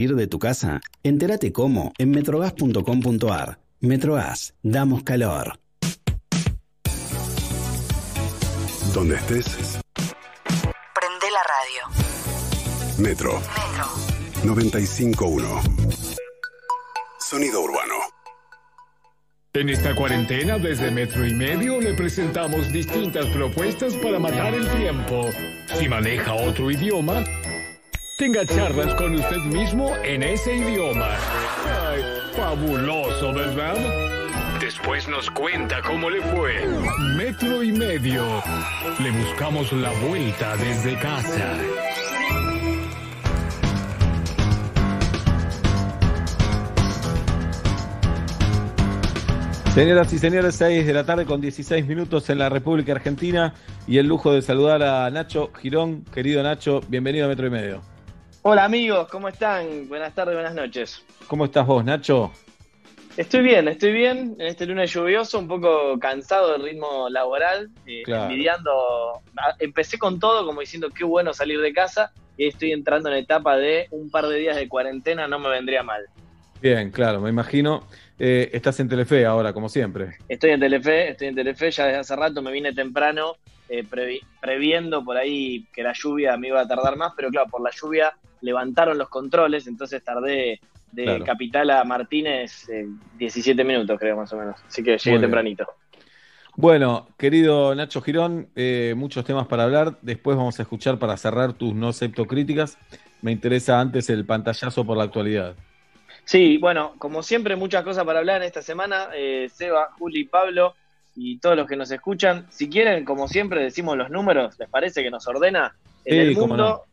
Ir de tu casa? Entérate cómo en metrogas.com.ar. Metrogas, damos calor. Donde estés. Prende la radio. Metro. Metro. 95.1. Sonido urbano. En esta cuarentena, desde Metro y Medio, le presentamos distintas propuestas para matar el tiempo. Si maneja otro idioma, tenga charlas con usted mismo en ese idioma. Ay, fabuloso, ¿verdad? Después nos cuenta cómo le fue. Metro y Medio. Le buscamos la vuelta desde casa. Señoras y señores, 6 de la tarde con 16 minutos en la República Argentina y el lujo de saludar a Nacho Girón. Querido Nacho, bienvenido a Metro y Medio. Hola amigos, ¿cómo están? Buenas tardes, buenas noches. ¿Cómo estás vos, Nacho? Estoy bien, estoy bien en este lunes lluvioso, un poco cansado del ritmo laboral, eh, Claro. envidiando. Empecé con todo como diciendo qué bueno salir de casa y estoy entrando en la etapa de un par de días de cuarentena, no me vendría mal. Bien, claro, me imagino. Eh, estás en Telefe ahora, como siempre. Estoy en Telefe, estoy en Telefe, ya desde hace rato me vine temprano eh, previ- previendo por ahí que la lluvia me iba a tardar más, pero claro, por la lluvia levantaron los controles, entonces tardé de Claro. Capital a Martínez eh, 17 minutos creo más o menos, así que llegué tempranito. Bueno, querido Nacho Girón, eh, muchos temas para hablar. Después vamos a escuchar para cerrar tus no críticas. Me interesa antes el pantallazo por la actualidad. Sí, bueno, como siempre, muchas cosas para hablar en esta semana. Eh, Seba, Juli, Pablo y todos los que nos escuchan. Si quieren, como siempre, decimos los números. ¿Les parece que nos ordena? En el mundo,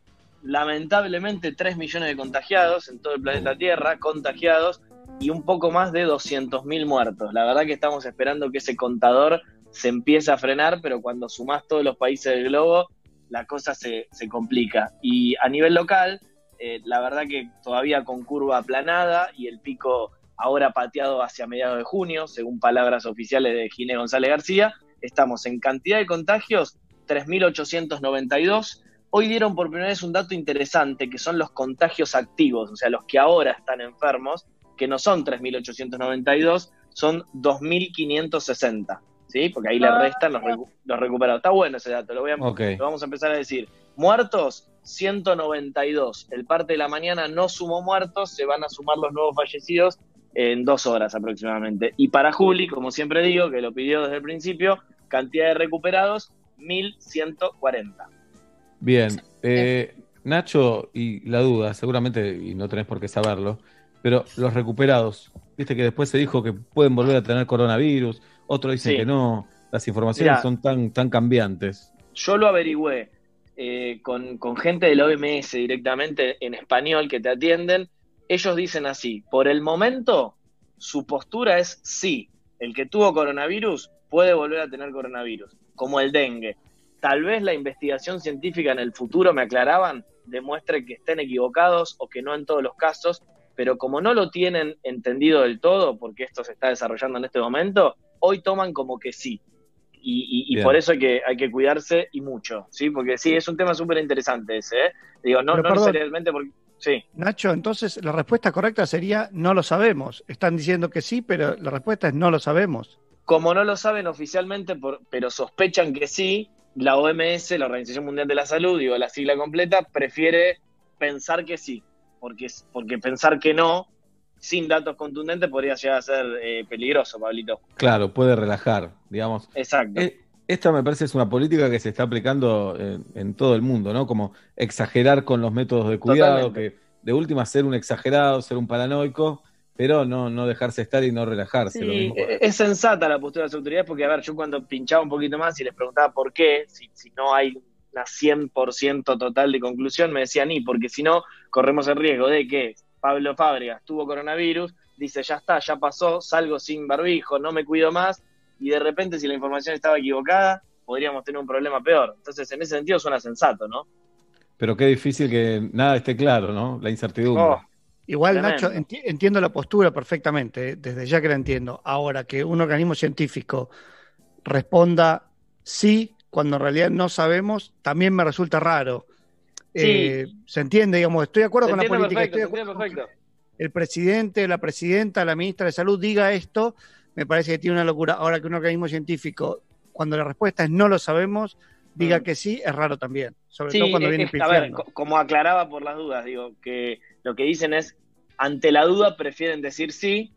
lamentablemente, 3 millones de contagiados en todo el planeta Tierra, contagiados, y un poco más de 200.000 muertos. La verdad que estamos esperando que ese contador se empiece a frenar, pero cuando sumás todos los países del globo, la cosa se, se complica. Y a nivel local, eh, la verdad que todavía con curva aplanada y el pico ahora pateado hacia mediados de junio, según palabras oficiales de Ginés González García. Estamos en cantidad de contagios, 3.892. Hoy dieron por primera vez un dato interesante, que son los contagios activos, o sea, los que ahora están enfermos, que no son 3.892, son 2.560, ¿sí? Porque ahí le restan los, recu- los recuperados. Está bueno ese dato, lo, voy a, lo vamos a empezar a decir. Muertos, 192. El parte de la mañana no sumó muertos, se van a sumar los nuevos fallecidos en dos horas aproximadamente. Y para Juli, como siempre digo, que lo pidió desde el principio, cantidad de recuperados, 1140. Bien, eh, Nacho, y la duda, seguramente, y no tenés por qué saberlo, pero los recuperados, viste que después se dijo que pueden volver a tener coronavirus, otros dicen Sí. que no, las informaciones Mirá. son tan, tan cambiantes. Yo lo averigüé eh, con, con gente de la OMS directamente en español que te atienden. Ellos dicen así, por el momento su postura es sí, el que tuvo coronavirus puede volver a tener coronavirus, como el dengue. Tal vez la investigación científica en el futuro, me aclaraban, demuestre que estén equivocados o que no en todos los casos, pero como no lo tienen entendido del todo, porque esto se está desarrollando en este momento, hoy toman como que sí. Y, y- y por eso hay que, hay que cuidarse y mucho, ¿sí? Porque sí, es un tema súper interesante ese, ¿eh? Digo, no, Pero no perdón. necesariamente porque... Sí, Nacho, entonces la respuesta correcta sería no lo sabemos. Están diciendo que sí, pero la respuesta es no lo sabemos. como no lo saben oficialmente, por- pero sospechan que sí, la OMS, la Organización Mundial de la Salud, digo, la sigla completa, prefiere pensar que sí, porque, porque pensar que no, sin datos contundentes, podría llegar a ser eh, peligroso, Pablito. Claro, puede relajar, digamos. Exacto. Eh, Esta me parece es una política que se está aplicando en, en todo el mundo, ¿no? Como exagerar con los métodos de cuidado, Totalmente. que de última ser un exagerado, ser un paranoico, pero no, no dejarse estar y no relajarse. lo Sí, mismo. eh, es sensata la postura de las autoridades porque, a ver, yo cuando pinchaba un poquito más y les preguntaba por qué, si, si no hay una 100% total de conclusión, me decían, y porque si no, corremos el riesgo de que Pablo Fábregas tuvo coronavirus, dice, ya está, ya pasó, salgo sin barbijo, no me cuido más, y de repente si la información estaba equivocada, podríamos tener un problema peor. Entonces, en ese sentido suena sensato, ¿no? Pero qué difícil que nada esté claro, ¿no? La incertidumbre. Oh, Igual, Tremendo. Nacho, enti- entiendo la postura perfectamente, eh, desde ya que la entiendo. Ahora, que un organismo científico responda sí cuando en realidad no sabemos, también me resulta raro. Eh, ¿Se entiende? Digamos, estoy de acuerdo Se con la política. perfecto, estoy de se entiende acuerdo con perfecto. que el presidente, la presidenta, la ministra de Salud diga esto, me parece que tiene una locura. Ahora que un organismo científico, cuando la respuesta es no lo sabemos, diga que sí, es raro también. Sobre Sí, todo cuando es- viene a ver, como aclaraba por las dudas, digo, que lo que dicen es, ante la duda prefieren decir sí,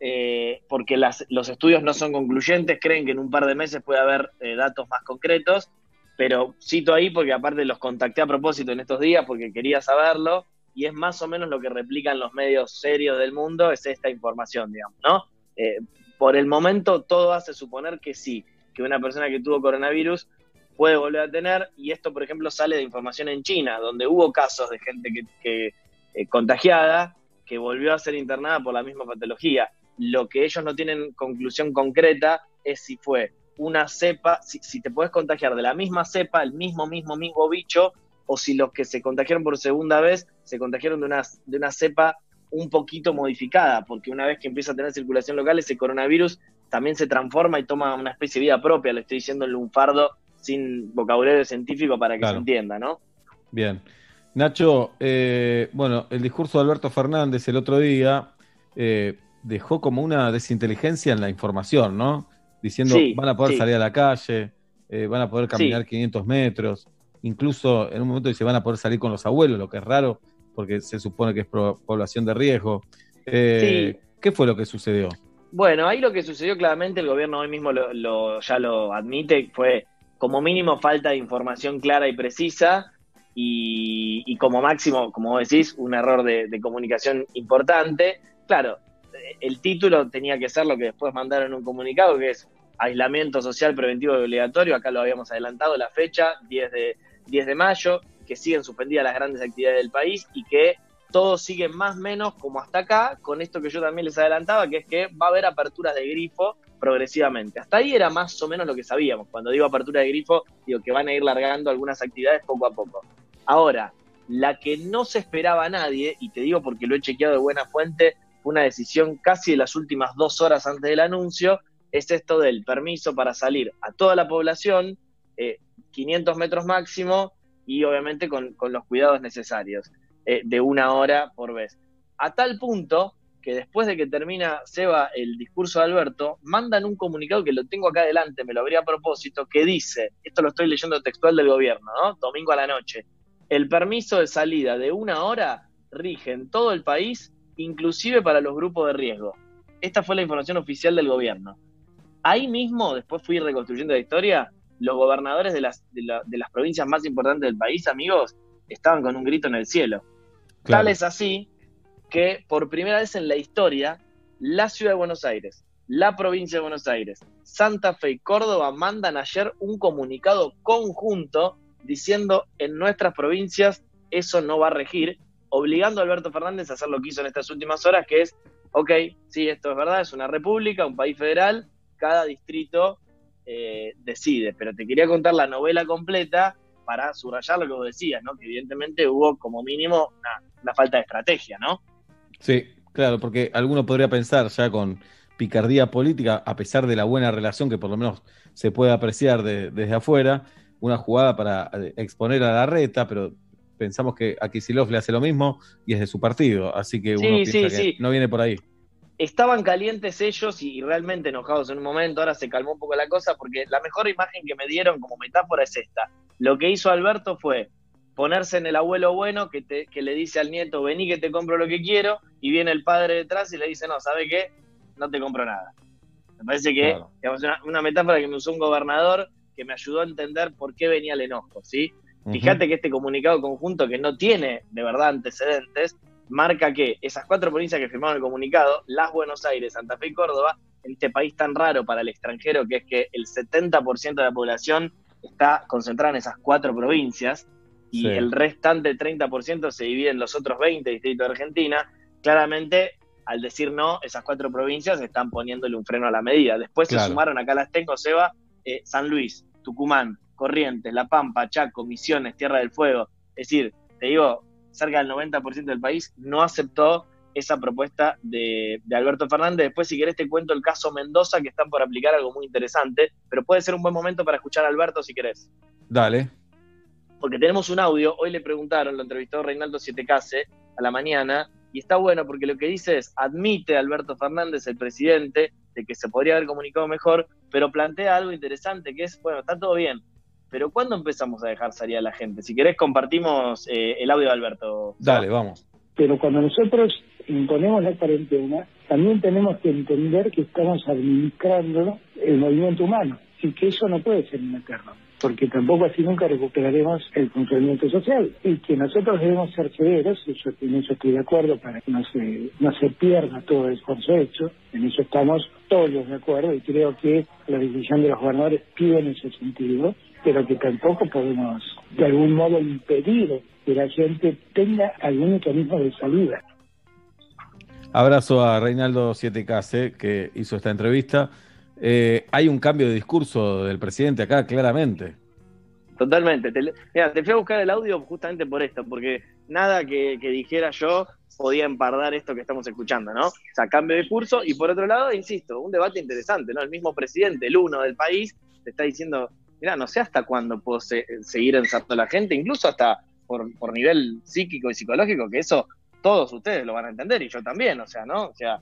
eh, porque las- los estudios no son concluyentes, creen que en un par de meses puede haber eh, datos más concretos, pero cito ahí porque aparte los contacté a propósito en estos días porque quería saberlo, y es más o menos lo que replican los medios serios del mundo, es esta información, digamos, ¿no? Eh, por el momento todo hace suponer que sí, que una persona que tuvo coronavirus puede volver a tener, y esto, por ejemplo, sale de información en China, donde hubo casos de gente que, que, eh, contagiada que volvió a ser internada por la misma patología. Lo que ellos no tienen conclusión concreta es si fue una cepa, si, si te puedes contagiar de la misma cepa, el mismo, mismo, mismo bicho, o si los que se contagiaron por segunda vez se contagiaron de una, de una cepa un poquito modificada, porque una vez que empieza a tener circulación local, ese coronavirus también se transforma y toma una especie de vida propia, le estoy diciendo en lunfardo sin vocabulario científico para que Claro. se entienda, ¿no? Bien. Nacho, eh, bueno, el discurso de Alberto Fernández el otro día eh, dejó como una desinteligencia en la información, ¿no? Diciendo, Sí, van a poder sí. salir a la calle, eh, van a poder caminar 500 metros, incluso en un momento dice, van a poder salir con los abuelos, lo que es raro, porque se supone que es población de riesgo. Eh, ¿Qué fue lo que sucedió? Bueno, ahí lo que sucedió claramente, el gobierno hoy mismo lo, lo- ya lo admite, fue como mínimo falta de información clara y precisa y, y como máximo, como vos decís, un error de, de comunicación importante. Claro, eh, el título tenía que ser lo que después mandaron un comunicado, que es aislamiento social preventivo y obligatorio, acá lo habíamos adelantado, la fecha, 10 de, 10 de mayo, que siguen suspendidas las grandes actividades del país y que todo sigue más o menos como hasta acá, con esto que yo también les adelantaba, que es que va a haber aperturas de grifo progresivamente. Hasta ahí era más o menos lo que sabíamos. Cuando digo apertura de grifo, digo que van a ir largando algunas actividades poco a poco. Ahora, la que no se esperaba a nadie, y te digo porque lo he chequeado de buena fuente, fue una decisión casi de las últimas dos horas antes del anuncio, es esto del permiso para salir a toda la población, eh, 500 metros máximo, y obviamente con, los cuidados necesarios eh, de una hora por vez. A tal punto que después de que termina Seba el discurso de Alberto, mandan un comunicado que lo tengo acá adelante, me lo abrí a propósito, que dice, esto lo estoy leyendo textual del gobierno, ¿no? Domingo a la noche, el permiso de salida de una hora rige en todo el país, inclusive para los grupos de riesgo. Esta fue la información oficial del gobierno. Ahí mismo, después fui reconstruyendo la historia, los gobernadores de las, de, la- de las provincias más importantes del país, amigos, estaban con un grito en el cielo. Tal es así que por primera vez en la historia, la ciudad de Buenos Aires, la provincia de Buenos Aires, Santa Fe y Córdoba mandan ayer un comunicado conjunto diciendo en nuestras provincias eso no va a regir, obligando a Alberto Fernández a hacer lo que hizo en estas últimas horas, que es, ok, sí, esto es verdad, es una república, un país federal, cada distrito eh, decide, pero te quería contar la novela completa para subrayar lo que vos decías, ¿no? Que evidentemente hubo como mínimo una, una falta de estrategia, ¿no? Sí, claro, porque alguno podría pensar ya con picardía política, a pesar de la buena relación que por lo menos se puede apreciar de- desde afuera, una jugada para eh, exponer a la reta, pero pensamos que a Kicillof le hace lo mismo y es de su partido, así que uno Sí, piensa sí, que sí. no viene por ahí. Estaban calientes ellos y, realmente enojados en un momento, ahora se calmó un poco la cosa porque la mejor imagen que me dieron como metáfora es esta. Lo que hizo Alberto fue ponerse en el abuelo bueno que, te, que le dice al nieto, vení que te compro lo que quiero, y viene el padre detrás y le dice, no, ¿sabe qué? No te compro nada. Me parece que Claro. digamos, una, una metáfora que me usó un gobernador que me ayudó a entender por qué venía el enojo, ¿sí? Fíjate que este comunicado conjunto, que no tiene de verdad antecedentes, marca que esas cuatro provincias que firmaron el comunicado, las Buenos Aires, Santa Fe y Córdoba, en este país tan raro para el extranjero, que es que el 70% de la población está concentrada en esas cuatro provincias y Sí. el restante 30% se divide en los otros 20 distritos de Argentina, claramente al decir no, esas cuatro provincias están poniéndole un freno a la medida. Después Claro. se sumaron, acá las tengo, Seba, eh, San Luis, Tucumán, Corrientes, La Pampa, Chaco, Misiones, Tierra del Fuego. Es decir, te digo, cerca del 90% del país no aceptó esa propuesta de, de Alberto Fernández. Después, si querés, te cuento el caso Mendoza, que están por aplicar algo muy interesante, pero puede ser un buen momento para escuchar a Alberto si querés. Dale. porque tenemos un audio, hoy le preguntaron, lo entrevistó Reinaldo Sietecase a la mañana, y está bueno porque lo que dice es, admite Alberto Fernández, el presidente, de que se podría haber comunicado mejor, pero plantea algo interesante, que es, bueno, está todo bien, pero ¿cuándo empezamos a dejar salir a la gente? Si querés, compartimos eh, el audio de Alberto. Dale, vamos. Pero cuando nosotros imponemos la cuarentena, también tenemos que entender que estamos administrando el movimiento humano y que eso no puede ser un eterno porque tampoco así nunca recuperaremos el funcionamiento social y que nosotros debemos ser severos, y yo en eso estoy de acuerdo para que no se, no se pierda todo el esfuerzo hecho, en eso estamos todos de acuerdo y creo que la decisión de los gobernadores pide en ese sentido, pero que tampoco podemos de algún modo impedir que la gente tenga algún mecanismo de salida. Abrazo a Reinaldo Siete que hizo esta entrevista. Eh, hay un cambio de discurso del presidente acá, claramente. Totalmente. Te, mira, te fui a buscar el audio justamente por esto, porque nada que, dijera yo podía empardar esto que estamos escuchando, ¿no? O sea, cambio de discurso y por otro lado, insisto, un debate interesante, ¿no? El mismo presidente, el uno del país, te está diciendo, mira, no sé hasta cuándo puedo seguir ensartando a la gente, incluso hasta por, por nivel psíquico y psicológico, que eso todos ustedes lo van a entender y yo también, o sea, ¿no? O sea,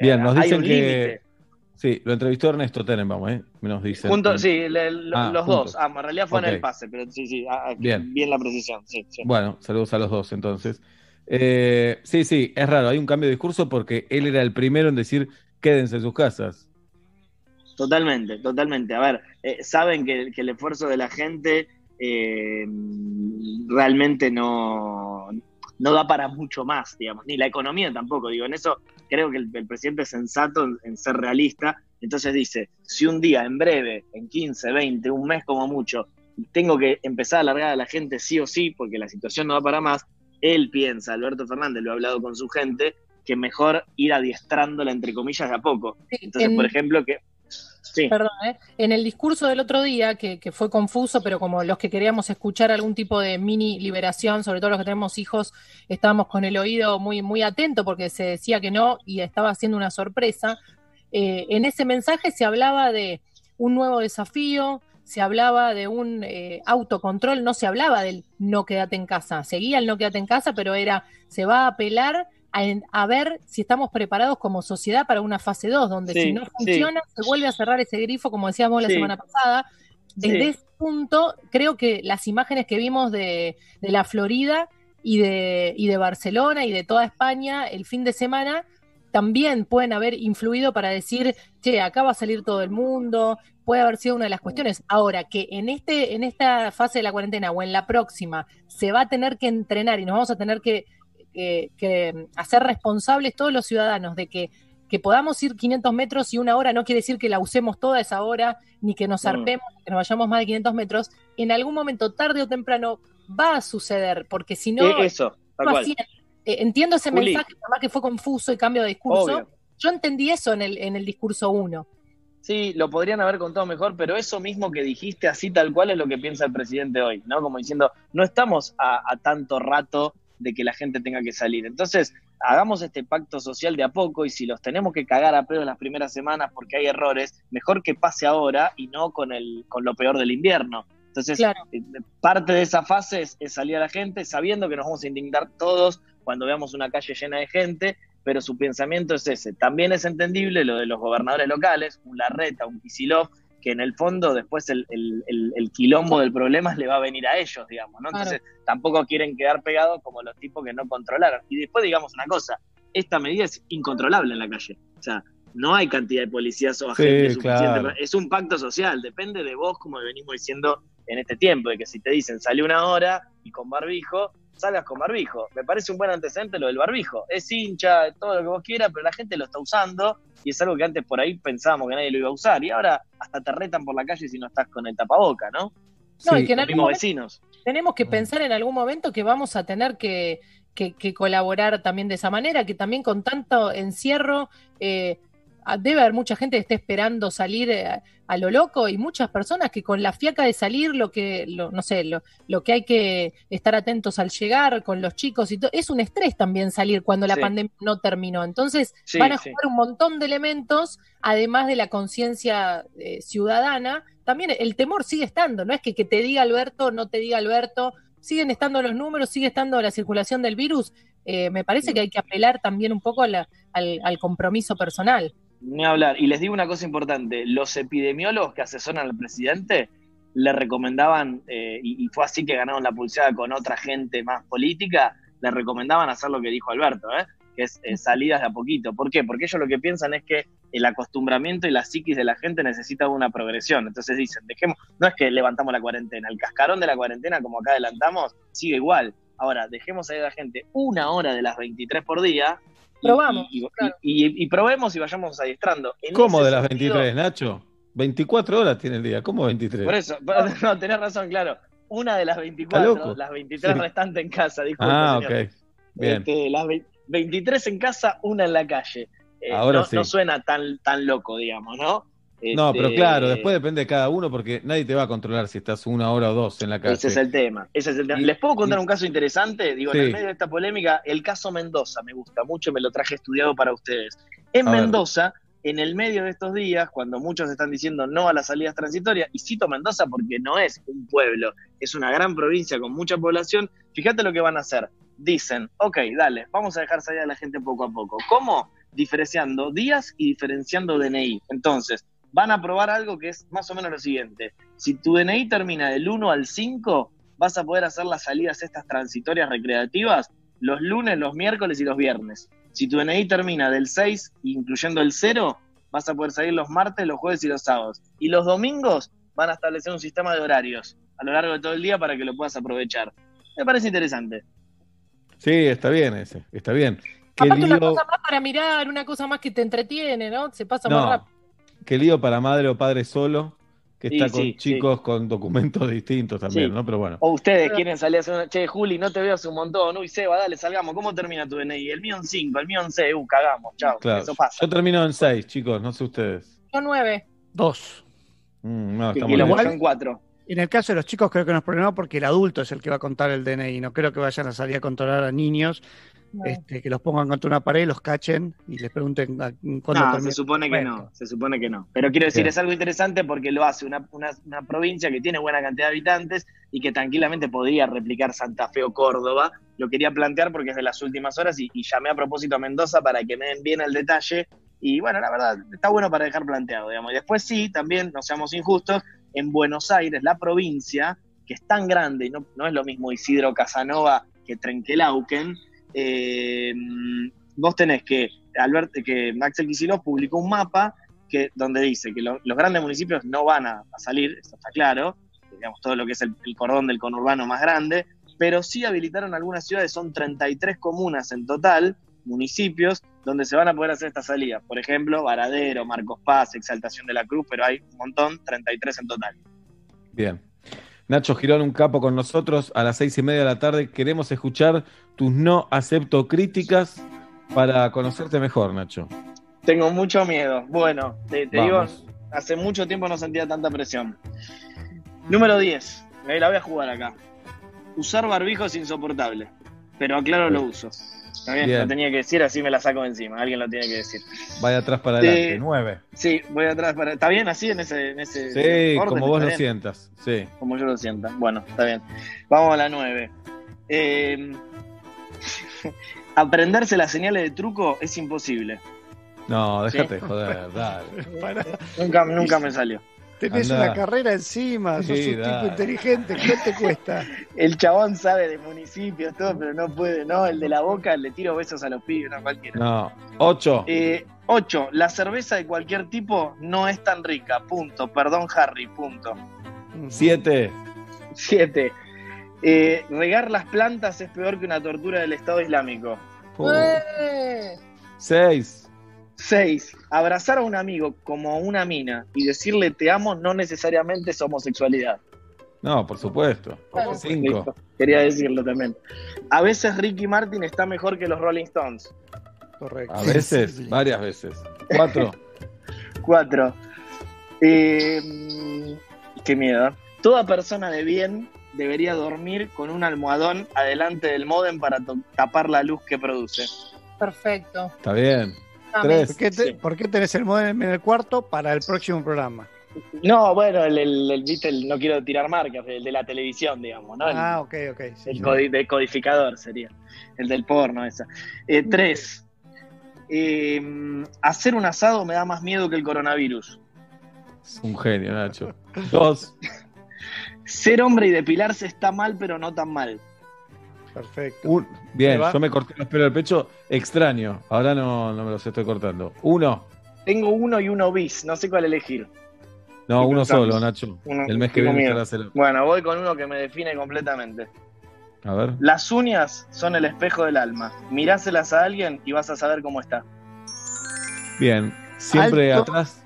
Bien, nos dicen que Sí, lo entrevistó Ernesto Tenenbaum, ¿eh? Nos dice. sí, ah, los dos. Ah, en realidad fue en el pase, pero sí, sí, ah, ah, bien. bien la precisión. Sí, Bueno, saludos a los dos entonces. Eh, sí, sí, es raro, hay un cambio de discurso porque él era el primero en decir quédense en sus casas. Totalmente, totalmente. A ver, eh, saben que, el esfuerzo de la gente eh, realmente no, no da para mucho más, digamos, ni la economía tampoco. Digo, en eso creo que el, presidente es sensato en, ser realista. Entonces dice, si un día, en breve, en 15, 20, un mes como mucho, tengo que empezar a alargar a la gente sí o sí, porque la situación no va para más, él piensa, Alberto Fernández lo ha hablado con su gente, que mejor ir adiestrándola, entre comillas, de a poco. Entonces, por ejemplo, que Perdón, ¿eh? en el discurso del otro día, que, fue confuso, pero como los que queríamos escuchar algún tipo de mini liberación, sobre todo los que tenemos hijos, estábamos con el oído muy, muy atento porque se decía que no y estaba haciendo una sorpresa. Eh, en ese mensaje se hablaba de un nuevo desafío, se hablaba de un eh, autocontrol, no se hablaba del no quédate en casa, seguía el no quédate en casa, pero era, se va a apelar a, ver si estamos preparados como sociedad para una fase 2, donde si no funciona, se vuelve a cerrar ese grifo, como decíamos la semana pasada. Desde ese punto, creo que las imágenes que vimos de, la Florida y de, y de Barcelona y de toda España el fin de semana también pueden haber influido para decir, che, acá va a salir todo el mundo, puede haber sido una de las cuestiones. Ahora, que en, este, en esta fase de la cuarentena o en la próxima se va a tener que entrenar y nos vamos a tener que que, hacer responsables todos los ciudadanos de que, que podamos ir 500 metros y una hora no quiere decir que la usemos toda esa hora, ni que nos zarpemos, que nos vayamos más de 500 metros, en algún momento, tarde o temprano, va a suceder, porque si no... Eh, eso, eh, entiendo ese mensaje, además que fue confuso y cambio de discurso. Yo entendí eso en el, en el discurso 1. Sí, lo podrían haber contado mejor, pero eso mismo que dijiste así tal cual es lo que piensa el presidente hoy, ¿no? Como diciendo, no estamos a tanto rato de que la gente tenga que salir. Entonces, hagamos este pacto social de a poco y si los tenemos que cagar a pedo en las primeras semanas porque hay errores, mejor que pase ahora y no con, el, con lo peor del invierno. Entonces, eh, parte de esa fase es, salir a la gente sabiendo que nos vamos a indignar todos cuando veamos una calle llena de gente, pero su pensamiento es ese. También es entendible lo de los gobernadores locales, un Larreta, un Kisilov, que en el fondo después el, quilombo del problema le va a venir a ellos, digamos, ¿no? Entonces tampoco quieren quedar pegados como los tipos que no controlaron. Y después digamos una cosa, esta medida es incontrolable en la calle. O sea, no hay cantidad de policías o agentes suficientes. Es un pacto social, depende de vos, como venimos diciendo en este tiempo, de que si te dicen sale una hora y con barbijo, salgas con barbijo. Me parece un buen antecedente lo del barbijo. Es hincha, todo lo que vos quieras, pero la gente lo está usando y es algo que antes por ahí pensábamos que nadie lo iba a usar y ahora hasta te retan por la calle si no estás con el tapaboca, ¿no? No, y que en algún vecinos. Tenemos que pensar en algún momento que vamos a tener que, que, colaborar también de esa manera, que también con tanto encierro, eh, ah, debe haber mucha gente que esté esperando salir eh, a lo loco y muchas personas que con la fiaca de salir, lo que, lo, no sé, lo, lo que hay que estar atentos al llegar con los chicos y todo, es un estrés también salir cuando la Sí. pandemia no terminó. Entonces Sí, van a sí. jugar un montón de elementos, además de la conciencia eh, ciudadana. También el temor sigue estando, no es que, que te diga Alberto, no te diga Alberto, siguen estando los números, sigue estando la circulación del virus. Eh, me parece que hay que apelar también un poco a la- al, al compromiso personal. Ni hablar. Y les digo una cosa importante, los epidemiólogos que asesoran al presidente le recomendaban, eh, y, fue así que ganaron la pulseada con otra gente más política, le recomendaban hacer lo que dijo Alberto, ¿eh? que es eh, salidas de a poquito. ¿Por qué? Porque ellos lo que piensan es que el acostumbramiento y la psiquis de la gente necesita una progresión. Entonces dicen, dejemos, no es que levantamos la cuarentena, el cascarón de la cuarentena, como acá adelantamos, sigue igual. Ahora, dejemos salir a la gente una hora de las 23 por día. Probamos, y, y- claro. y- y probemos y vayamos adiestrando. En ¿Cómo de las sentido- 23, Nacho? 24 horas tiene el día. ¿Cómo 23? Por eso, no, tenés razón, claro. Una de las ¿Está 24, loco? las 23 Sí. restantes en casa, disculpe, ah, señor. ok. Bien. Este, las ve- 23 en casa, una en la calle. Eh, Ahora no, sí. no suena tan, tan loco, digamos, ¿no? No, Este, pero claro, después depende de cada uno porque nadie te va a controlar si estás una hora o dos en la calle. Ese es el tema. Ese es el tema. ¿Les puedo contar un caso interesante? Digo, en el medio de esta polémica, el caso Mendoza me gusta mucho, me lo traje estudiado para ustedes. En A ver. Mendoza, en el medio de estos días, cuando muchos están diciendo no a las salidas transitorias, y cito Mendoza porque no es un pueblo, es una gran provincia con mucha población, fíjate lo que van a hacer. Dicen, ok, dale, vamos a dejar salir a la gente poco a poco. ¿Cómo? Diferenciando días y diferenciando DNI. Entonces, van a probar algo que es más o menos lo siguiente. Si tu DNI termina del 1 al 5, vas a poder hacer las salidas estas transitorias recreativas los lunes, los miércoles y los viernes. Si tu DNI termina del 6, incluyendo el 0, vas a poder salir los martes, los jueves y los sábados. Y los domingos van a establecer un sistema de horarios a lo largo de todo el día para que lo puedas aprovechar. Me parece interesante. Sí, está bien ese, está bien. Aparte, una cosa más para mirar, una cosa más que te entretiene, ¿no? Se pasa No, más rápido. Qué lío para madre o padre solo, que Sí, está con sí, chicos con documentos distintos también, Sí. ¿no? Pero bueno. O ustedes quieren salir a hacer una... Che, Juli, no te veo hace un montón. Uy, Seba, dale, salgamos. ¿Cómo termina tu DNI? El mío en 5, el mío en 6. Uh, cagamos. Chao. Claro. Eso pasa. Yo termino en seis, chicos, no sé ustedes. Yo nueve. Dos. Mm, no, los lejos. son cuatro. En el caso de los chicos creo que no es problema porque el adulto es el que va a contar el DNI. No creo que vayan a salir a controlar a niños, No. este, que los pongan contra una pared, los cachen y les pregunten a- cuándo No, se supone que no, se supone que no. Pero quiero decir, Bien. es algo interesante porque lo hace una, una, una provincia que tiene buena cantidad de habitantes y que tranquilamente podría replicar Santa Fe o Córdoba. Lo quería plantear porque es de las últimas horas y, y llamé a propósito a Mendoza para que me den bien el detalle. Y bueno, la verdad, está bueno para dejar planteado, digamos. Y después sí, también, no seamos injustos, en Buenos Aires, la provincia, que es tan grande y no, no es lo mismo Isidro Casanova que Trenquelauquen, eh, vos tenés que, Albert, que Axel publicó un mapa que, donde dice que lo- los grandes municipios no van a, a salir, eso está claro, digamos, todo lo que es el, el cordón del conurbano más grande, pero sí habilitaron algunas ciudades, son 33 comunas en total, municipios, donde se van a poder hacer estas salidas. Por ejemplo, Varadero, Marcos Paz, Exaltación de la Cruz, pero hay un montón, 33 en total. Bien. Nacho Girón, un capo con nosotros a las seis y media de la tarde. Queremos escuchar tus no acepto críticas para conocerte mejor, Nacho. Tengo mucho miedo. Bueno, te, te digo, hace mucho tiempo no sentía tanta presión. Número 10. Ahí la voy a jugar acá. Usar barbijo es insoportable. Pero aclaro lo uso. Está bien, Bien. lo tenía que decir, así me la saco de encima. Alguien lo tiene que decir. Vaya atrás para adelante. Eh, Nueve. Sí, voy atrás para. ¿Está bien así en ese, en ese Sí, orden? como vos ¿Está lo bien? sientas. Sí. Como yo lo sienta. Bueno, está bien. Vamos a la 9. Eh, aprenderse las señales de truco es imposible. No, déjate Sí. de joder, dale. Nunca, nunca me salió. Tenés Andá. una carrera encima, sos Sí, un tipo dale. inteligente, ¿qué te cuesta? El chabón sabe de municipios, todo, pero no puede, ¿no? El de la boca le tiro besos a los pibes, no cualquiera. No. Ocho. Eh, ocho, la cerveza de cualquier tipo no es tan rica, punto. Perdón, Harry, punto. Siete. Siete, eh, regar las plantas es peor que una tortura del Estado Islámico. Puh. ¡Eh! Seis. Seis, abrazar a un amigo como una mina y decirle te amo no necesariamente es homosexualidad. No, por supuesto. Claro. Cinco. Listo, Quería decirlo también. A veces Ricky Martin está mejor que los Rolling Stones. Correcto. A veces, varias veces. Cuatro. Cuatro. Eh, qué miedo. ¿eh? Toda persona de bien debería dormir con un almohadón adelante del modem para tapar la luz que produce. Perfecto. Está bien. ¿Por qué, te- por qué tenés el modem en el cuarto para el próximo programa? No, bueno, el, el, el- viste, el- no quiero tirar marcas, el de la televisión, digamos, ¿no? El, Ah, ok, ok. sí, el sí. codi- decodificador sería. El del porno, esa. Eh, tres. Eh, hacer un asado me da más miedo que el coronavirus. Es un genio, Nacho. Dos. Ser hombre y depilarse está mal, pero no tan mal. Perfecto. Un- bien, yo me corté los pelos del pecho. Extraño. Ahora no, no me los estoy cortando. Uno. Tengo uno y uno bis, no sé cuál elegir. No, uno pensamos. solo, Nacho. Uno- el mes que viene celo. Bueno, voy con uno que me define completamente. A ver. Las uñas son el espejo del alma. Miráselas a alguien y vas a saber cómo está. Bien. Siempre Alto. atrás.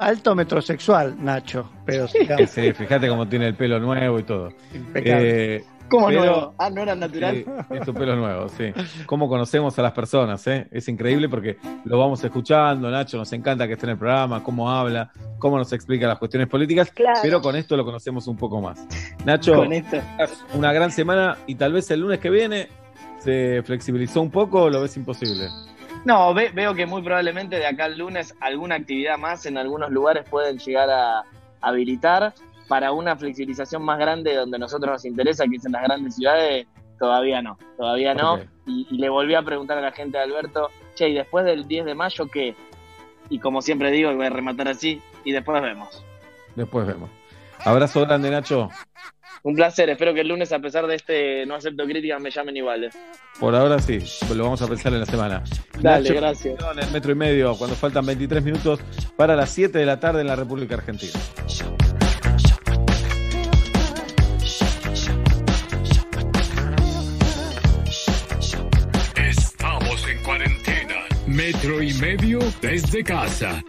Alto metrosexual, Nacho. Pero Sí, fíjate cómo tiene el pelo nuevo y todo. Impecable. Eh, ¿Cómo Pero- nuevo? Ah, no era natural. Sí, es tu pelo nuevo, sí. Cómo conocemos a las personas, ¿eh? Es increíble porque lo vamos escuchando, Nacho, nos encanta que esté en el programa, cómo habla, cómo nos explica las cuestiones políticas, Claro. pero con esto lo conocemos un poco más. Nacho, Con esto. una gran semana y tal vez el lunes que viene se flexibilizó un poco o lo ves imposible. No, ve- veo que muy probablemente de acá al lunes alguna actividad más en algunos lugares pueden llegar a habilitar para una flexibilización más grande donde nosotros nos interesa, que es en las grandes ciudades, todavía no, todavía no. Y, y le volví a preguntar a la gente de Alberto, che, ¿y después del 10 de mayo qué? Y como siempre digo, y voy a rematar así, y después vemos. Después vemos. Abrazo grande, Nacho. Un placer, espero que el lunes, a pesar de este no acepto críticas, me llamen iguales. Por ahora sí, pues lo vamos a pensar en la semana. Dale, Nacho, gracias. En el metro y medio, cuando faltan 23 minutos para las 7 de la tarde en la República Argentina. Estamos en cuarentena. Metro y medio desde casa.